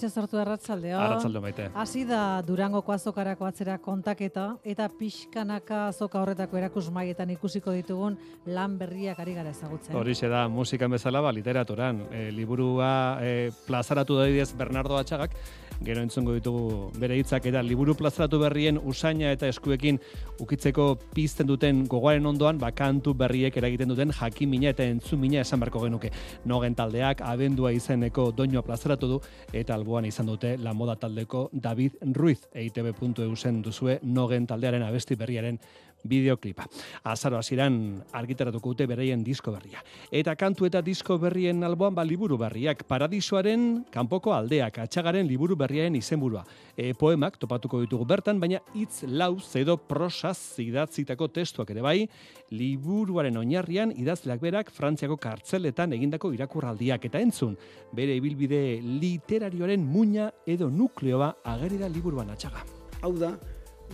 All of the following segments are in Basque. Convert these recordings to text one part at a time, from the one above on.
Manu etxe sortu arratzaldeo. Arratzalde maite. Hasi da Durangoko azokarako atzera kontaketa eta pixkanaka azoka horretako erakusmaietan ikusiko ditugun lan berriak ari gara ezagutzen. Horixe da, musikan bezala, ba, literaturan. E, liburua e, plazaratu da Bernardo Atxagak, gero entzungo ditugu bere hitzak eta liburu plazaratu berrien usaina eta eskuekin ukitzeko pizten duten gogoaren ondoan, ba, kantu berriek eragiten duten jakimina eta entzumina esan beharko genuke. Nogen taldeak abendua izeneko doinoa plazaratu du eta alboan izan dute la moda taldeko David Ruiz eitb.eu zen duzue nogen taldearen abesti berriaren bideoklipa. Azaro hasieran argitaratuko dute bereien disko berria. Eta kantu eta disko berrien alboan ba liburu berriak Paradisoaren kanpoko aldeak atxagaren liburu berriaren izenburua. E, poemak topatuko ditugu bertan, baina hitz lau edo prosaz idatzitako testuak ere bai, liburuaren oinarrian idazleak berak Frantziako kartzeletan egindako irakurraldiak eta entzun bere ibilbide literarioaren muina edo nukleoa ageri da liburuan atxaga. Hau da,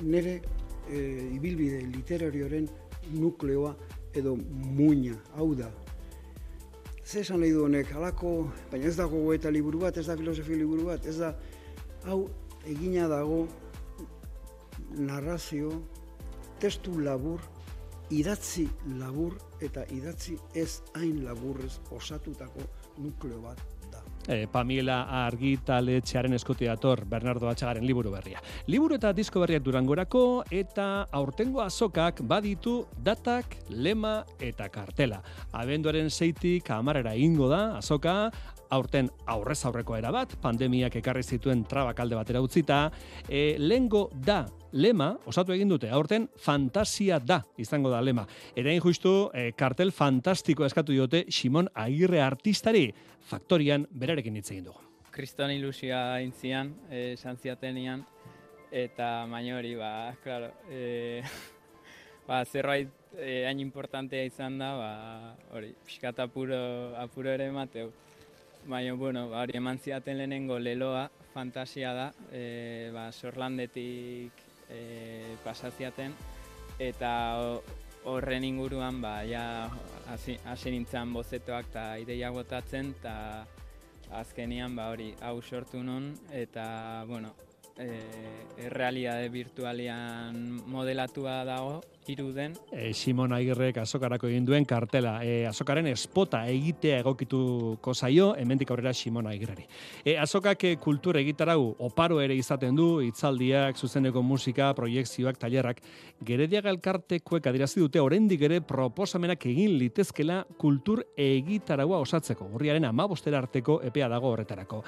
nire e, ibilbide literarioaren nukleoa edo muina, hau da. Ze esan nahi du honek, halako, baina ez dago eta liburu bat, ez da filosofia liburu bat, ez da, hau egina dago narrazio, testu labur, idatzi labur eta idatzi ez hain laburrez osatutako nukleo bat e, Pamela argitaletxearen eskuti dator Bernardo Atxagaren liburu berria. Liburu eta disko berriak durangorako eta aurtengo azokak baditu datak, lema eta kartela. Abenduaren zeitik amarera ingo da azoka, aurten aurrez aurreko era bat, pandemiak ekarri zituen trabak alde batera utzita, e, lengo da lema, osatu egin dute, aurten fantasia da, izango da lema. Erain justu, e, kartel fantastiko eskatu diote Simon Agirre artistari, faktorian berarekin hitz egin dugu. Kriston ilusia intzian, e, esan ziatenian, eta baina hori, ba, klaro, e, ba, zerbait e, hain importantea izan da, ba, hori, pixkat apuro, apuro ere mateu. Baina, bueno, hori eman ziaten lehenengo leloa, fantasia da, e, ba, sorlandetik e, pasaziaten eta horren inguruan ba ja hasi nintzen bozetoak eta ideia botatzen eta azkenian ba hori hau sortu nun. Eta bueno e, errealitate virtualian modelatua dago iruden. E, Simon Agirrek azokarako egin duen kartela. E, azokaren espota egitea egokituko zaio, hemendik aurrera Simon Agirreri. E, azokak e, kultura egitarau oparo ere izaten du, itzaldiak, zuzeneko musika, proiektzioak, tailerrak. Gerediaga elkartekoek adirazi dute, oraindik ere proposamenak egin litezkela kultur egitaragua osatzeko. Urriaren amabostera arteko epea dago horretarako.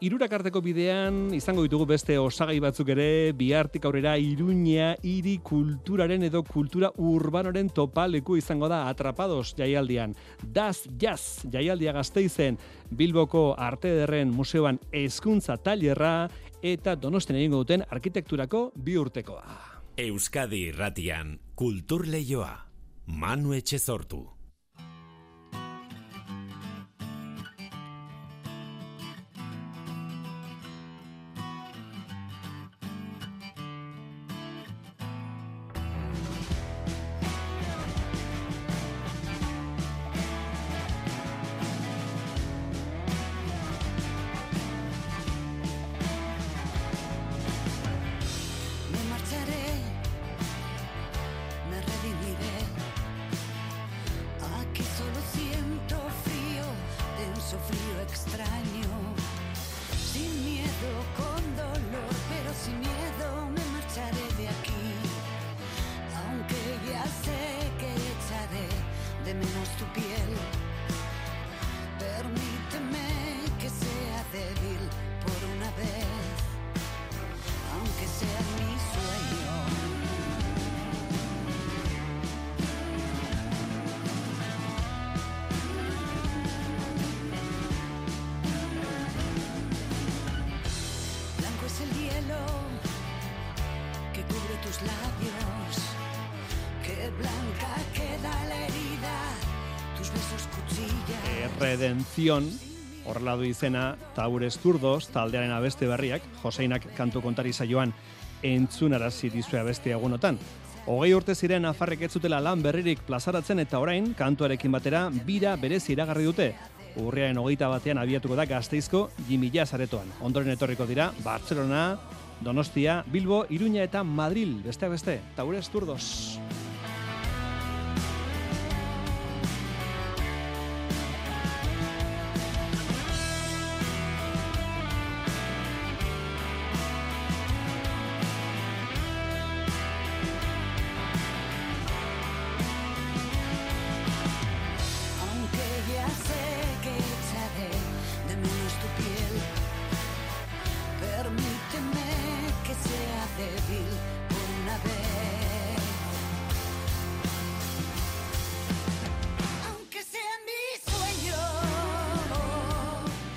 Irurak arteko bidean izango ditugu beste osagai batzuk ere bihartik aurrera iruña hiri kulturaren edo kultura urbanoren topaleku izango da atrapados jaialdian. Daz jaz jaialdia gazteizen Bilboko Arte Derren Museoan ezkuntza tailerra eta donosten egingo duten arkitekturako bi urtekoa. Euskadi irratian kultur leioa. Manu Etxezortu. Redención, horrela du izena, Taures Turdos, taldearen abeste berriak, Joseinak kantu kontari saioan entzunarazi dizue abeste egunotan. Hogei urte ziren afarrek ez zutela lan berririk plazaratzen eta orain, kantuarekin batera, bira berez iragarri dute. Urriaren hogeita batean abiatuko da gazteizko jimila zaretoan. Ondoren etorriko dira, Barcelona, Donostia, Bilbo, Iruña eta Madril, besteak beste, Taures Turdos.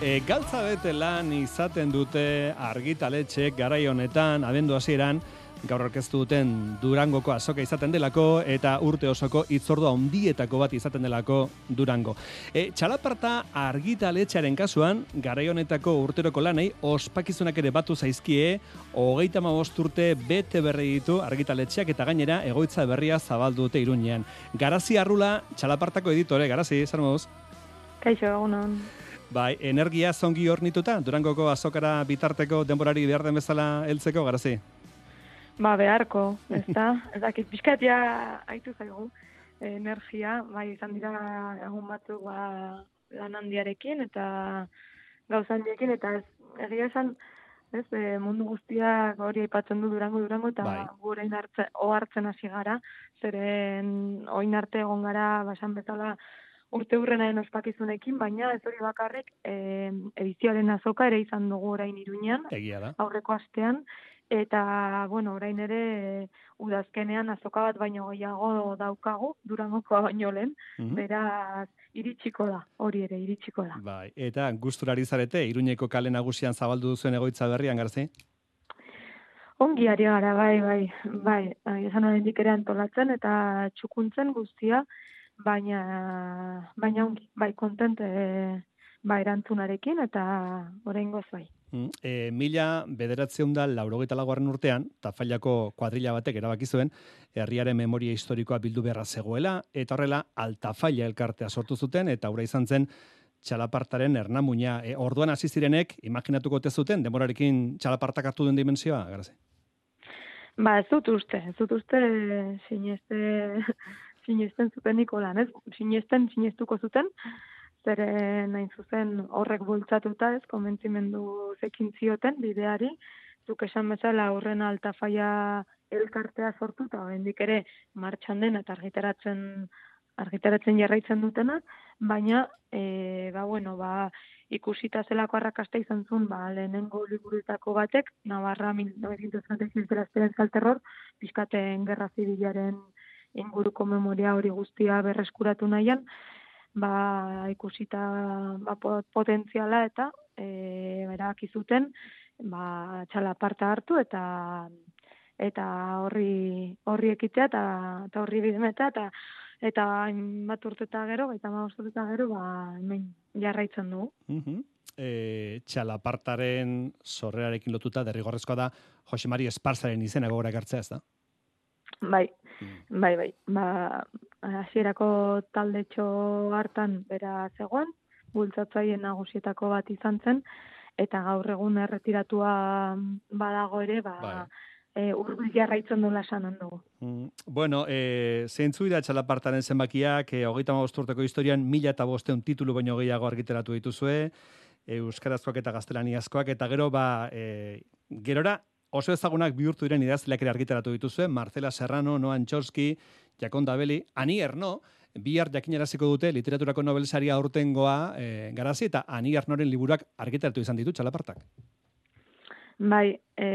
E, galtza bete lan izaten dute argitaletxek garai honetan, abendu hasieran, gaur orkestu duten Durangoko azoka izaten delako eta urte osoko itzordua handietako bat izaten delako Durango. E, txalaparta argitaletxearen kasuan, garai honetako urteroko lanei ospakizunak ere batu zaizkie, hogeita mabost urte bete berri ditu argitaletxeak eta gainera egoitza berria zabaldu dute iruñean. Garazi Arrula, txalapartako editore, Garazi, zer moduz? Kaixo, egunon. Bai, energia zongi hornituta, Durangoko azokara bitarteko denborari behar den bezala heltzeko, garazi? Ba, beharko, ez da? Ez dakit, pixkatia haitu zaigu energia, bai, izan dira egun batzuk ba, lan handiarekin eta gauza handiekin, eta ez, egia esan, ez, e, mundu guztiak hori aipatzen du durango durango, eta Bai. gu orain hartze, ohartzen hasi gara, zeren oin arte egon gara, basan bezala, urte hurrenaren ospakizunekin, baina ez hori bakarrik e, edizioaren azoka ere izan dugu orain iruñan, Egia da. aurreko astean eta bueno, orain ere e, udazkenean azoka bat baino gehiago daukagu Durangokoa baino lehen, Mhm. beraz iritsiko da, hori ere iritsiko da. Bai, eta gusturari zarete, Iruñeko kale nagusian zabaldu duzuen egoitza berrian, garazi? Ongi ari gara, bai, bai, bai, esan oraindik ere antolatzen eta txukuntzen guztia, baina, baina ongi, bai, kontente, bai, erantzunarekin eta oraingoz bai. Mm, E, mila bederatzeun da laurogeita lagoaren urtean, Tafailako kuadrilla batek erabaki zuen, herriaren memoria historikoa bildu beharra zegoela, eta horrela Altafaila elkartea sortu zuten, eta aurra izan zen txalapartaren ernamuina. E, orduan hasi zirenek, imaginatuko te zuten, demorarekin txalapartak hartu duen dimensioa, garazi? Ba, ez dut uste, ez dut uste sineste, sinesten zuten Nikolan, ez? Sinesten, sinestuko zuten, zeren nain zuzen horrek bultzatuta, ez, konbentzimendu zekin zioten bideari, zuk esan bezala aurren altafaia elkartea sortu, eta oraindik ere martxan den eta argitaratzen argitaratzen jarraitzen dutena, baina, e, ba, bueno, ba, ikusita zelako arrakasta izan zuen, ba, lehenengo liburuetako batek, Navarra 1936 de la Esperanza al Terror, pizkaten gerra zibilaren inguruko memoria hori guztia berreskuratu nahian, ba, ikusita ba, po- potentziala eta e, erabaki zuten ba, txalaparta hartu eta eta horri horri ekitea eta, eta horri bidemeta eta eta hainbat urte eta gero, eta urte eta gero, ba, hemen jarraitzen dugu. Mhm. E, txalapartaren sorrerarekin lotuta derrigorrezkoa da Jose Mari Esparzaren izena gogora ekartzea ez da? Bai, bai, bai. Ba, hasierako taldetxo hartan bera zegoen, bultzatzaile nagusietako bat izan zen, eta gaur egun erretiratua badago ere, ba, Bai. e, urbil jarraitzen duela esan dugu. Mm, Bueno, e, zeintzu dira txalapartaren zenbakiak, e, hogeita urteko historian, mila eta bosteun titulu baino gehiago argiteratu dituzue, e, euskarazkoak eta gaztelaniazkoak, eta gero, ba, e, gerora, oso ezagunak bihurtu diren idazleak ere argitaratu dituzue, Marcela Serrano, Noan Txorski, Jakon Dabeli, Ani Erno, bihar jakinaraziko dute literaturako nobelsaria aurtengoa e, garazi, eta Ani Ernoren liburuak argitaratu izan ditu txalapartak. Bai, e,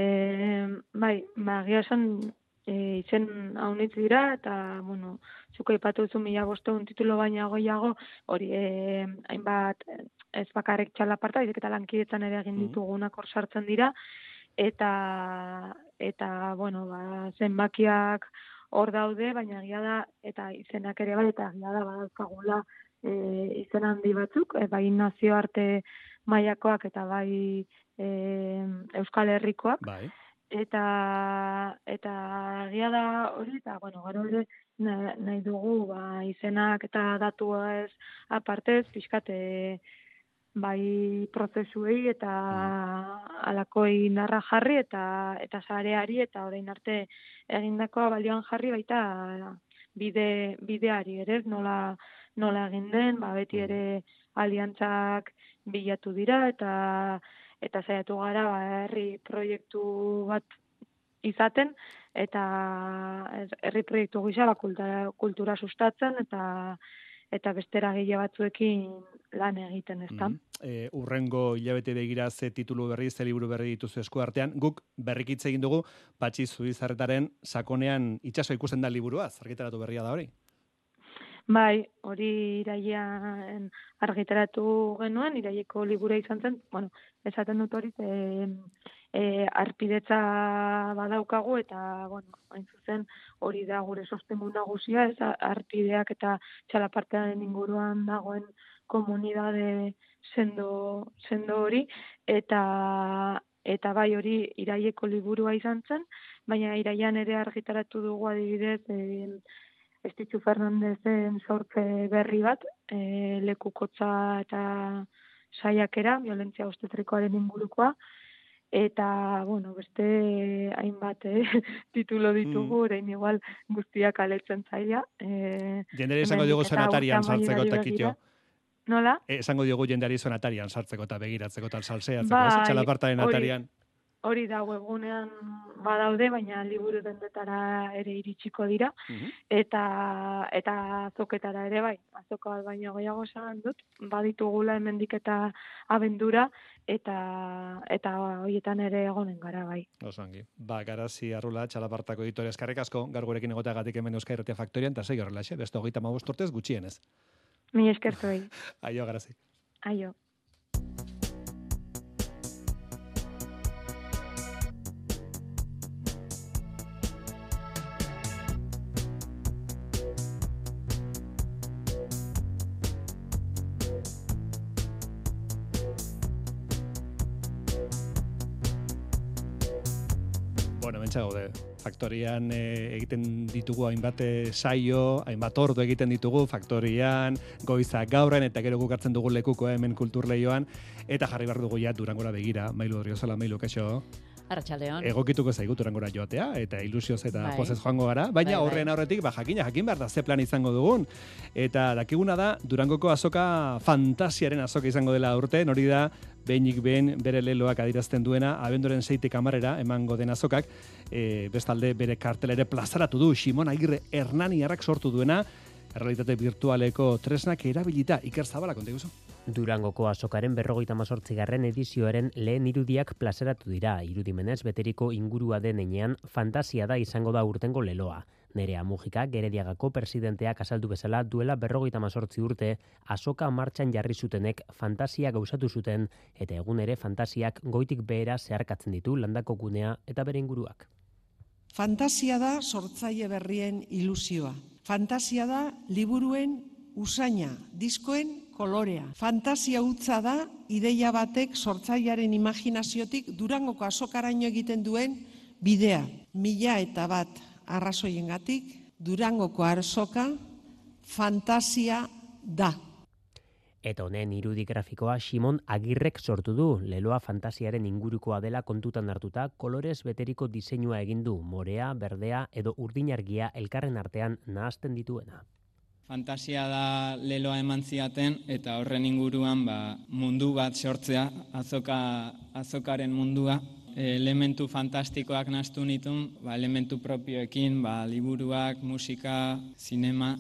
bai, ba, egia esan e, izen haunitz dira, eta, bueno, zuko ipatu duzu mila bosteun titulo baina gehiago, hori, e, hainbat, ez bakarrik txalaparta, baizik eta lankidetzan ere egin Mhm. ditugunak hor sartzen dira, eta, eta, bueno, ba, zenbakiak hor daude, baina egia da, eta izenak ere bai, eta egia da, badauzkagula e, izen handi batzuk, e, bai nazioarte mailakoak eta bai e, Euskal Herrikoak Bai. eta eta egia da hori eta bueno gero ere na- nahi dugu ba, izenak eta datua ez apartez pixkat e, bai prozesuei eta alakoi narra jarri eta eta sareari eta orain arte egindakoa balioan jarri baita bide bideari ere nola nola egin den ba beti ere aliantzak bilatu dira eta eta saiatu gara ba, herri proiektu bat izaten eta her- herri proiektu gisa ba, kultura, kultura sustatzen eta eta beste eragile batzuekin lan egiten, ezta? Mhm. E, urrengo hilabete begira ze titulu berri, ze liburu berri dituzu esku artean, guk berrikitze egin dugu, patxi zubizarretaren sakonean itsaso ikusten da liburua, argitaratu berria da hori. Bai, hori irailean argitaratu genuen, iraieko libura izan zen, bueno, esaten dut hori, e, e, arpidetza badaukagu, eta, bueno, hain zuzen, hori da gure sostengu nagusia, ez? Arpideak eta txalapartearen inguruan dagoen komunidade sendo, sendo hori, eta eta bai hori iraieko liburua izan zen, baina iraian ere argitaratu dugu adibidez, e, Estitzu Fernandezen sortze berri bat, e, lekukotza eta saiakera, violentzia obstetrikoaren ingurukoa, eta, bueno, beste hainbat eh, titulo ditugu, orain igual guztiak aletzen zaila. E, Jendere esango diogu urte sartzeko eta kitio. Nola? E, esango diogu jendeari zonatarian sartzeko eta begiratzeko eta salseatzeko, Bai, hori- atarian. Hori da webgunean badaude, baina liburu dendetara ere iritsiko dira. Mhm. eta eta azoketara ere bai, azoka bat baino gehiago esan dut, baditugula hemendik eta abendura eta eta hoietan ere egonen gara bai. Oso ongi. Ba, garazi arrula, txalapartako editore eskarrik asko, gaur gurekin egoteagatik hemen Euskal Irratia Faktorian, eta segi horrela, beste hogeita mabost urtez gutxienez. Mi eskertuei. Aio, garazi. Aio. Faktorian eh, egiten ditugu hainbat eh, saio, hainbat ordu egiten ditugu faktorian, goizak gaurren eta gero guk hartzen dugu lekuko hemen kulturleioan eta jarri behar dugu ja Durangora begira, Mailu Odriozala, Mailu kaixo. Arratxaldeon. Egokituko zaigu Durangora joatea eta ilusioz eta Bai. pozez joango gara, baina Bai, bai. horren aurretik ba jakina jakin behar da ze plan izango dugun. Eta dakiguna da Durangoko azoka fantasiaren azoka izango dela urten, hori da behinik behin bere leloak adirazten duena, abenduren zeitik amarrera emango den azokak, e, bestalde bere kartela ere plazaratu du Simon Agirre Hernaniarrak sortu duena, errealitate virtualeko tresnak erabilita Iker Zabala konta iguzu. Durangoko azokaren berrogeita mazortzigarren edizioaren lehen irudiak plazaratu dira, irudimenez beteriko ingurua den enean fantasia da izango da urtengo leloa. Nerea Mujika, Gerediagako presidenteak azaldu bezala duela berrogeita mazortzi urte, azoka martxan jarri zutenek fantasia gauzatu zuten, eta egun ere fantasiak goitik behera zeharkatzen ditu landako gunea eta bere inguruak. Fantasia da sortzaile berrien ilusioa. Fantasia da liburuen usaina, diskoen kolorea. Fantasia hutza da ideia batek sortzailearen imaginaziotik durangoko azokaraino egiten duen bidea. Mila eta bat arrazoiengatik durangoko azoka fantasia da. Eta honen irudi grafikoa Simon Agirrek sortu du, leloa fantasiaren ingurukoa dela kontutan hartuta, kolorez beteriko diseinua egin du, morea, berdea edo urdinargia elkarren artean nahasten dituena. Fantasia da leloa eman ziaten eta horren inguruan ba, mundu bat sortzea, azoka, azokaren mundua. Elementu fantastikoak nastu nitun, ba, elementu propioekin, ba, liburuak, musika, zinema.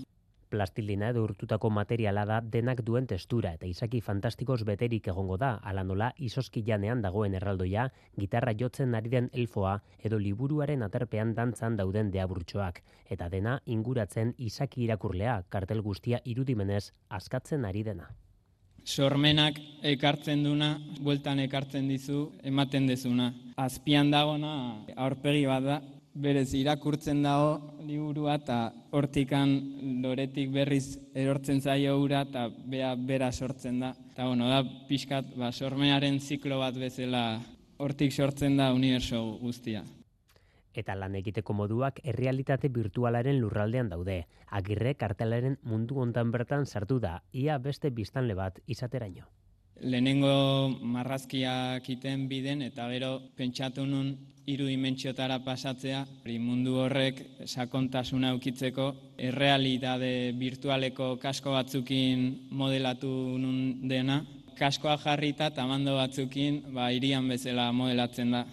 Plastilina edo urtutako materiala da denak duen testura eta izaki fantastikoz beterik egongo da, ala nola izoski janean dagoen erraldoia, gitarra jotzen ari den elfoa edo liburuaren aterpean dantzan dauden deaburtxoak, eta dena inguratzen izaki irakurlea, kartel guztia irudimenez askatzen ari dena. Sormenak ekartzen duna, bueltan ekartzen dizu, ematen dezuna. Azpian dagona aurpegi bat da, berez irakurtzen dago liburua eta hortikan loretik berriz erortzen zaio ura eta bea bera sortzen da. Eta bueno, da pixkat ba, sormearen ziklo bat bezala hortik sortzen da uniberso guztia. Eta lan egiteko moduak errealitate virtualaren lurraldean daude. Agirre kartelaren mundu hontan bertan sartu da, ia beste biztanle bat izateraino. Lehenengo marrazkiak iten biden eta gero pentsatu nun hiru dimentsiotara pasatzea, hori mundu horrek sakontasuna ukitzeko errealitate virtualeko kasko batzukin modelatu nun dena, kaskoa jarrita eta mando batzukin ba, irian bezala modelatzen da.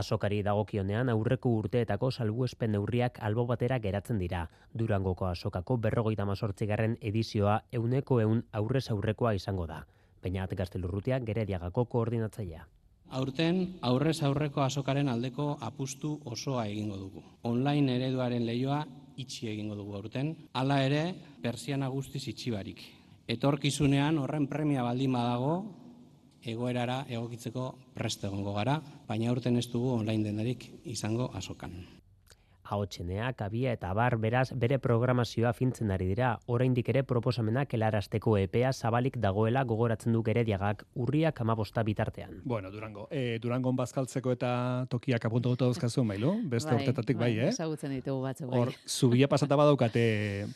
Azokari dagokionean aurreko urteetako salbuespen neurriak albo batera geratzen dira. Durangoko azokako berrogeita mazortzigarren edizioa euneko eun aurrez aurrekoa izango da. Peñat Gaztelurrutia gerediagako koordinatzailea. Aurten aurrez aurreko azokaren aldeko apustu osoa egingo dugu. Online ereduaren leioa itxi egingo dugu aurten. Hala ere, persiana guztiz itxibarik. Etorkizunean horren premia baldin badago, egoerara egokitzeko prest egongo gara, baina aurten ez dugu online denarik izango azokan. Ahotsenea, kabia eta bar beraz bere programazioa fintzen ari dira, oraindik ere proposamenak helarazteko epea zabalik dagoela gogoratzen du gerediagak urriak amabosta bitartean. Bueno, Durango. E, Durangon bazkaltzeko eta tokiak apuntu dut dauzkazu, mailo? Beste urtetatik bai, eh? Ezagutzen ditugu batzu bai. Hor, zubia pasata badaukate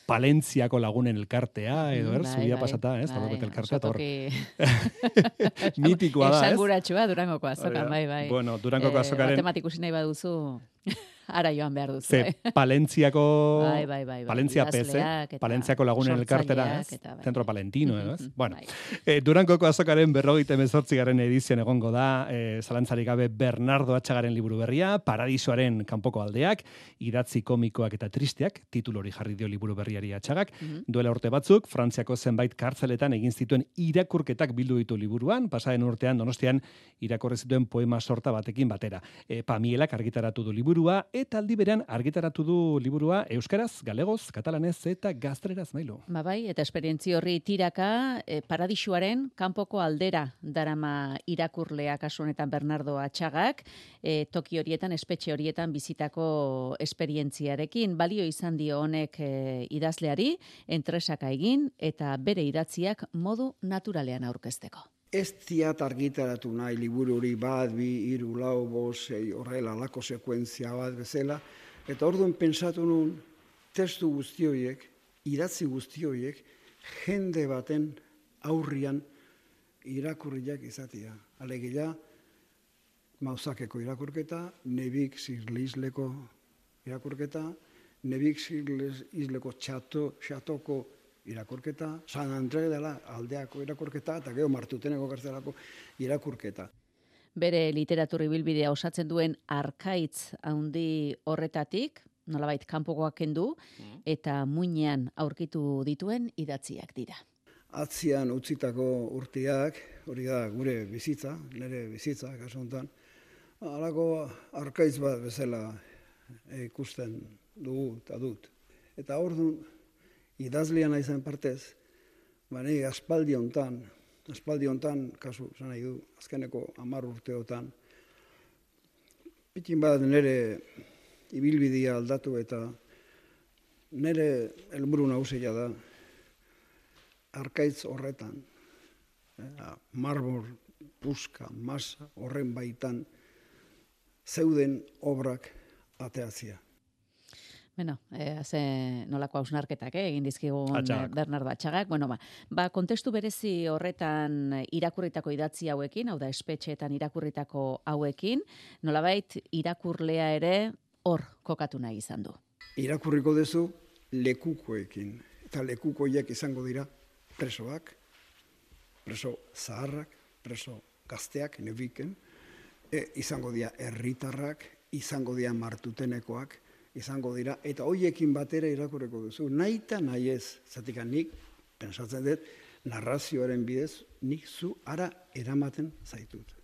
Palentziako lagunen elkartea, edo er, Bai, zubia bai, pasata, ez? bai, elkartea, hor, mitikoa da, ez? Esanguratsua Durangoko azokan, bai, bai. Bueno, Durangoko azokaren- Matematik ikusi nahi baduzu, ara joan behar duzu, Ze bai. Palentziako, Bai, bai, bai, bai. Palentzia PC, Palentziako lagunen elkartera, eta bai. Centro Palentino, ez? Mhm, Bueno, bai. e, Durangoko azokaren berrogeita emezortzigarren edizioan egongo da, e, zalantzarik gabe Bernardo Atxagaren liburu berria, Paradisoaren kanpoko aldeak, idatzi komikoak eta tristeak, titulu hori jarri dio liburu berriari Atxagak, Mhm. duela urte batzuk, Frantziako zenbait kartzeletan egin zituen irakurketak bildu ditu liburuan, pasaren urtean donostian irakorri zituen poema sorta batekin batera. E, Pamielak argitaratu du liburua, eta aldi berean argitaratu du liburua euskaraz, galegoz, katalanez eta gazteleraz mailu. Ba bai, eta esperientzi horri tiraka e, paradisuaren kanpoko aldera darama irakurlea kasu honetan Bernardo Atxagak, e, toki horietan, espetxe horietan bizitako esperientziarekin balio izan dio honek e, idazleari, entresaka egin eta bere idatziak modu naturalean aurkezteko. Ez ziat argitaratu nahi liburu hori bat, bi, hiru, lau, bost, sei, horrela, lako sekuentzia bat bezala. Eta orduan pentsatu nun, testu guzti horiek, idatzi guzti horiek, jende baten aurrian irakurriak izatea. Alegia, mauzakeko irakurketa, nebik zirleizleko irakurketa, nebik zirleizleko txato, xatoko irakurketa, San Andre dela aldeako irakurketa, eta geho martuteneko kartzelako irakurketa. Bere literatur ibilbidea osatzen duen arkaitz handi horretatik, nolabait kanpokoak kendu, eta muinean aurkitu dituen idatziak dira. Atzian utzitako urteak, hori da gure bizitza, nire bizitza, kasu honetan, halako arkaitz bat bezala ikusten dugu eta dut. Eta orduan, idazlia naizen partez, ba, nire aspaldi hontan, aspaldi hontan, kasu, zan nahi du, azkeneko hamar urteotan, pitin bat nire ibilbidea aldatu eta nire helburu nagusia da arkaitz horretan, eh, marbor, puska, masa, horren baitan, zeuden obrak ateatzia. Bueno, eh, ze nolako hausnarketak eh, egin dizkigun Atxagak. eh, Bernardo Atxagak. Bueno, ba, ba, kontestu berezi horretan irakurritako idatzi hauekin, hau da espetxeetan irakurritako hauekin, nolabait irakurlea ere hor kokatu nahi izan du. Irakurriko duzu lekukoekin, eta lekukoiek izango dira presoak, preso zaharrak, preso gazteak, nebiken, e, izango dira herritarrak, izango dira martutenekoak, izango dira, eta hoiekin batera irakurriko duzu, nahi eta nahi ez, zatik nik, pensatzen dut, narrazioaren bidez, nik zu ara eramaten zaitut.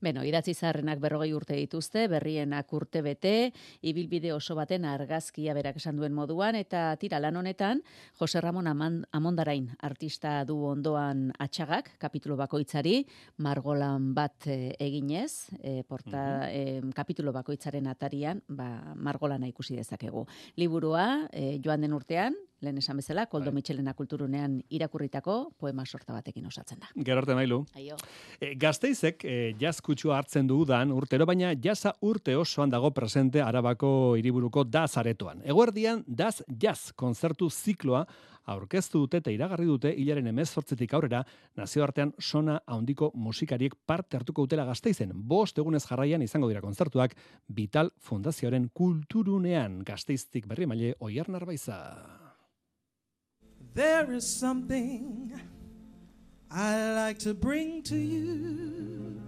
Beno, idatzi zaharrenak berrogei urte dituzte, berrienak urte bete, ibilbide oso baten argazkia berak esan duen moduan, eta tira lan honetan, Jose Ramon Amondarain artista du ondoan atxagak, kapitulo bakoitzari, margolan bat eh, eginez, eh, porta, eh, kapitulo bakoitzaren atarian, ba, margolana ikusi dezakegu. Liburua, eh, joan den urtean, lehen esan bezala, Koldo Mitxelena kulturunean irakurritako poema sorta batekin osatzen da. Gero arte mailu. Aio. E, gazteizek e, jazz kutsua hartzen du udan urtero, baina jaza urte osoan dago presente arabako hiriburuko daz aretoan. Eguerdian daz jazz konzertu zikloa aurkeztu dute eta iragarri dute hilaren emezortzetik aurrera nazioartean sona handiko musikariek parte hartuko dutela gazteizen. Bost egunez jarraian izango dira konzertuak Vital Fundazioaren kulturunean gazteiztik berri maile oiar narbaiza. There is something I like to bring to you.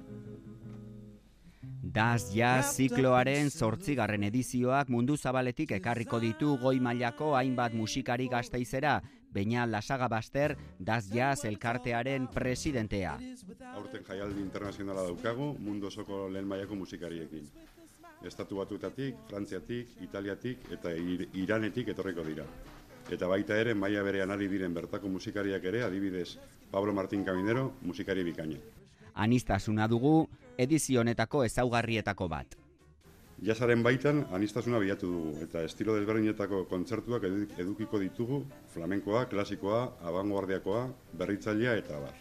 Das Jazz zikloaren zortzigarren edizioak mundu zabaletik ekarriko ditu goi mailako hainbat musikari gazteizera, Beña Lasaga Baster, Das Jazz elkartearen presidentea. Aurten jaialdi internazionala daukagu mundu osoko lehen mailako musikariekin. Estatu batuetatik, Frantziatik, Italiatik eta Ir Iranetik etorriko dira. Eta baita ere maila berean ari diren bertako musikariak ere, adibidez Pablo Martín Caminero, musikari bikaina. Anistasuna dugu edizio honetako ezaugarrietako bat. Jazaren baitan anistasuna bilatu dugu eta estilo desberdinetako kontzertuak edu- edukiko ditugu flamenkoa, klasikoa, abanguardiakoa, berritzailea eta bar.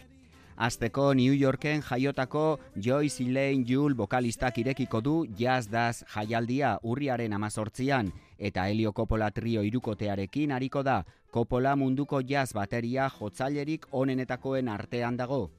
Azteko New Yorken jaiotako Joyce Elaine Jule vokalistak irekiko du Jazz Daz jaialdia urriaren amazortzian eta Helio Coppola trio irukotearekin hariko da Coppola munduko jazz bateria jotzailerik onenetakoen artean dago.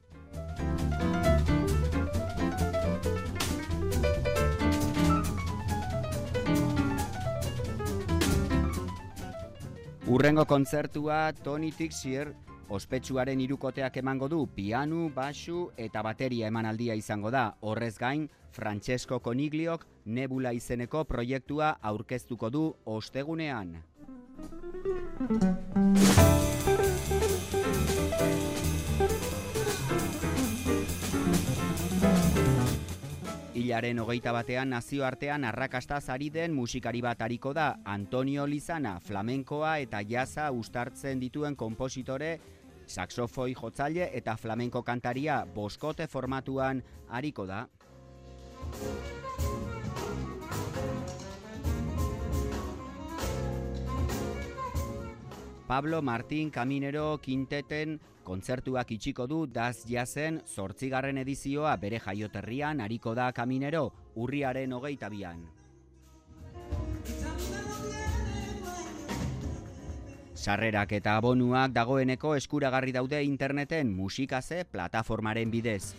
Urrengo kontzertua Tony Tixier ospetsuaren irukoteak emango du pianu, basu eta bateria emanaldia izango da. Horrez gain, Francesco Conigliok Nebula izeneko proiektua aurkeztuko du ostegunean. Hilaren hogeita batean nazioartean arrakasta ari den musikari bat ariko da Antonio Lizana, flamenkoa eta jaza ustartzen dituen konpositore, saxofoi jotzaile eta flamenko kantaria boskote formatuan ariko da. Pablo Martín Caminero Quinteten kontzertuak itxiko du Daz Jazen zortzigarren edizioa bere jaioterrian ariko da Caminero urriaren hogeita bian. Sarrerak eta abonuak dagoeneko eskuragarri daude interneten musikaze plataformaren bidez.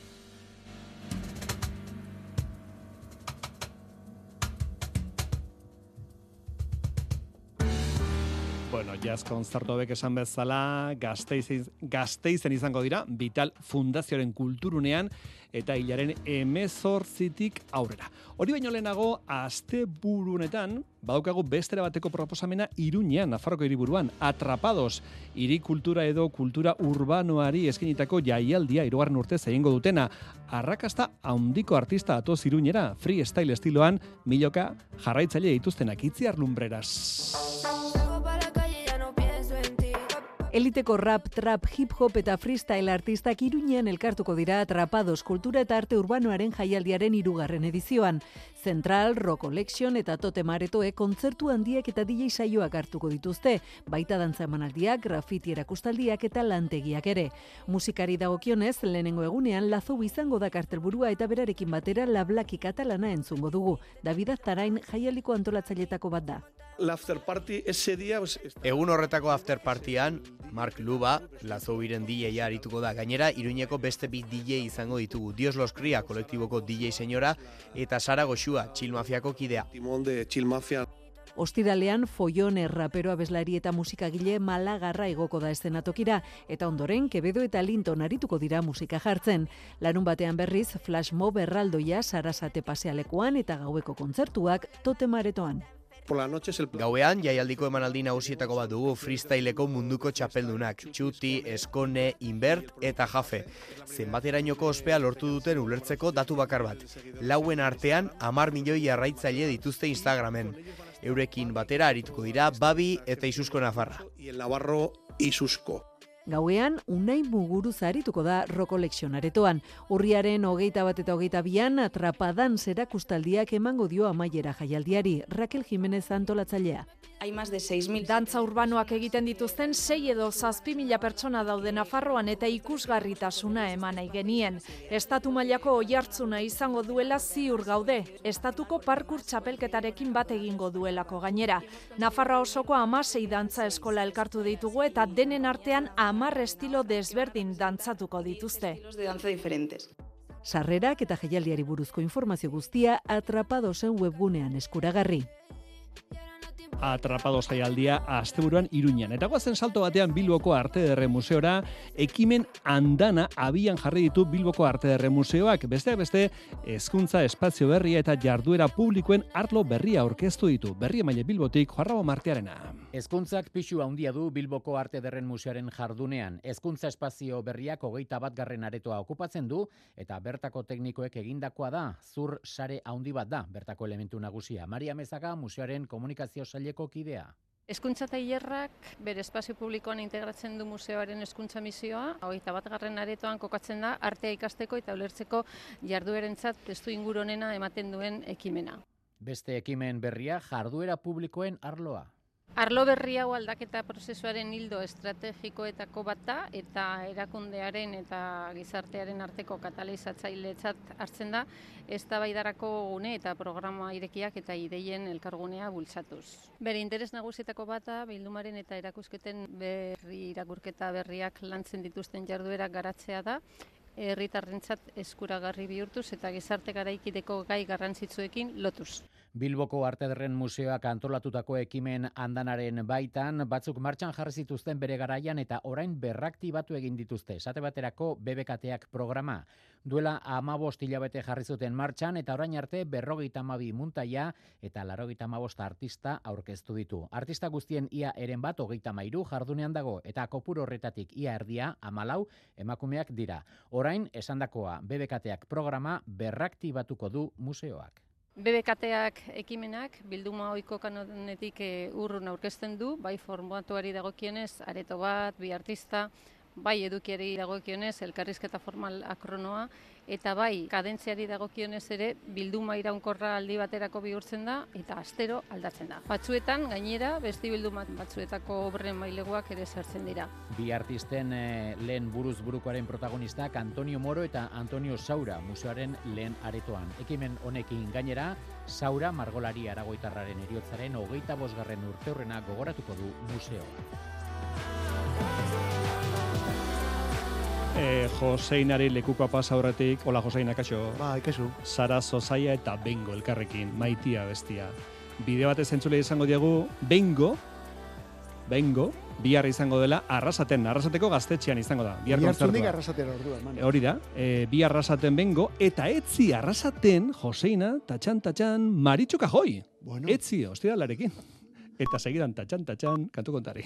Bueno, jazz konzertu hauek esan bezala, gazteizen, gazteizen izango dira, Vital Fundazioaren kulturunean, eta hilaren emezortzitik aurrera. Hori baino lehenago, aste burunetan, badaukagu bestera bateko proposamena Iruñean, Nafarroko hiriburuan, atrapados, hiri kultura edo kultura urbanoari eskenitako jaialdia irugarren urtez egingo dutena, arrakasta handiko artista atoz Iruñera, freestyle estiloan, miloka jarraitzaile dituztenak itziar lumbreras. Eliteko rap, trap, hip hop eta freestyle artistak iruñean elkartuko dira atrapados kultura eta arte urbanoaren jaialdiaren irugarren edizioan. Central, Rock Collection eta Tote Maretoe kontzertu handiak eta DJ saioak hartuko dituzte, baita dantza emanaldiak, grafiti erakustaldiak eta lantegiak ere. Musikari dagokionez, lehenengo egunean lazo izango da kartelburua eta berarekin batera lablaki katalana entzungo dugu. David Aztarain jaialdiko antolatzailetako bat da. La after party ese día pues, Egun horretako after partyan, Mark Luba, Lazobiren DJ-a arituko da. Gainera, Iruñeko beste bi DJ izango ditugu. Dios los Cría, kolektiboko DJ senyora, eta Sara Goxua, Chill Mafiako kidea. timón de Chill Mafia. Ostiralean Foione rapero abeslari eta musikagile Malagarra igoko da eszenatokira eta ondoren Quevedo eta Linton arituko dira musika jartzen. Larun batean berriz Flash Mob erraldoia Sarasate pasealekuan eta gaueko kontzertuak Tote Maretoan. Por la noche es el Gauean, jaialdiko emanaldi nagusietako bat dugu freestyleko munduko txapeldunak, txuti, eskone, inbert eta jafe. Zenbaterainoko ospea lortu duten ulertzeko datu bakar bat. Lauen artean, amar milioi jarraitzaile dituzte Instagramen. Eurekin batera arituko dira Babi eta Isusko Nafarra. y el Navarro Isusco. Gauean, unai muguru zarituko da Rokolexion aretoan. Urriaren hogeita bat eta hogeita bian, atrapadan zerakustaldiak emango dio amaiera jaialdiari. Raquel Jimenez antolatzailea. Hay más de 6.000 dantza urbanoak egiten dituzten 6 edo 7 mila pertsona daude Nafarroan eta ikusgarritasuna eman nahi genien. Estatu mailako oihartzuna izango duela ziur gaude. Estatuko parkur txapelketarekin bat egingo duelako gainera. Nafarroa osoko amasei dantza eskola elkartu ditugu eta denen artean amar estilo desberdin dantzatuko dituzte. de danza diferentes. Sarrerak eta jaialdiari buruzko informazio guztia atrapadosen webgunean eskuragarri. Atrapado zaialdia asteburuan iruñan. Eta guazen salto batean Bilboko Arte Derre Museora, ekimen andana abian jarri ditu Bilboko Arte Derre Museoak. Besteak beste, hezkuntza espazio berria eta jarduera publikoen arlo berria aurkeztu ditu. Berri emaile Bilbotik, Joarrabo Martiarena. Hezkuntzak pixu handia du Bilboko Arte Derren Museoaren jardunean. Hezkuntza espazio berriak hogeita bat garren aretoa okupatzen du, eta bertako teknikoek egindakoa da, zur sare handi bat da, bertako elementu nagusia. Maria Mezaga, museoaren komunikazio saileko kidea. Hezkuntza tailerrak bere espazio publikoan integratzen du museoaren hezkuntza misioa, hogeita bat garren aretoan kokatzen da artea ikasteko eta ulertzeko jarduerentzat testu inguru honena ematen duen ekimena. Beste ekimen berria jarduera publikoen arloa. Arlo berri hau aldaketa prozesuaren hildo estrategikoetako bat da eta erakundearen eta gizartearen arteko katalizatzailetzat hartzen da eztabaidarako gune eta programa irekiak eta ideien elkargunea bultzatuz. Bere interes nagusietako bata bildumaren eta erakusketen berri irakurketa berriak lantzen dituzten jarduerak garatzea da herritarrentzat eskuragarri bihurtuz eta gizarte garaikideko gai garrantzitsuekin lotuz. Bilboko Arte Derren Museoak antolatutako ekimen andanaren baitan, batzuk martxan jarri zituzten bere garaian eta orain berraktibatu egin dituzte. Esate baterako BBKTak programa. Duela amabost hilabete jarri zuten martxan eta orain arte berrogeita amabi muntaia eta larogeita amabost artista aurkeztu ditu. Artista guztien ia eren bat hogeita mairu jardunean dago eta kopuru horretatik ia erdia amalau emakumeak dira. Orain, esandakoa BBKTak programa berraktibatuko du museoak. BBKTak ekimenak bilduma ohiko kanonetik e, urrun aurkezten du, bai formatuari dagokienez areto bat, bi artista, bai edukiari dagokionez elkarrizketa formal akronoa eta bai kadentziari dagokionez ere bilduma iraunkorra aldi baterako bihurtzen da eta astero aldatzen da. Batzuetan gainera beste bilduma batzuetako obren maileguak ere sartzen dira. Bi artisten eh, lehen buruz burukoaren protagonistak Antonio Moro eta Antonio Saura museoaren lehen aretoan. Ekimen honekin gainera, Saura margolari aragoitarraren eriotzaren hogeita bosgarren urte horrena gogoratuko du museoa. E, Joseinari lekukoa pasa horretik, hola Joseina, kaixo. Ba, ikazu. Sara Zozaia eta Bengo elkarrekin, maitia bestia. Bideo batez entzule izango diegu, Bengo, Bengo, bihar izango dela, arrasaten, arrasateko gaztetxean izango da. Bihar kontzertua. arrasaten ordua, eman. E, Hori da, e, bi arrasaten bengo, eta etzi arrasaten, Joseina, tatxan, tatxan, Maritxo Kajoi. Bueno. Etzi, ostiralarekin. Eta segidan tatxan, tatxan, kantu kontari.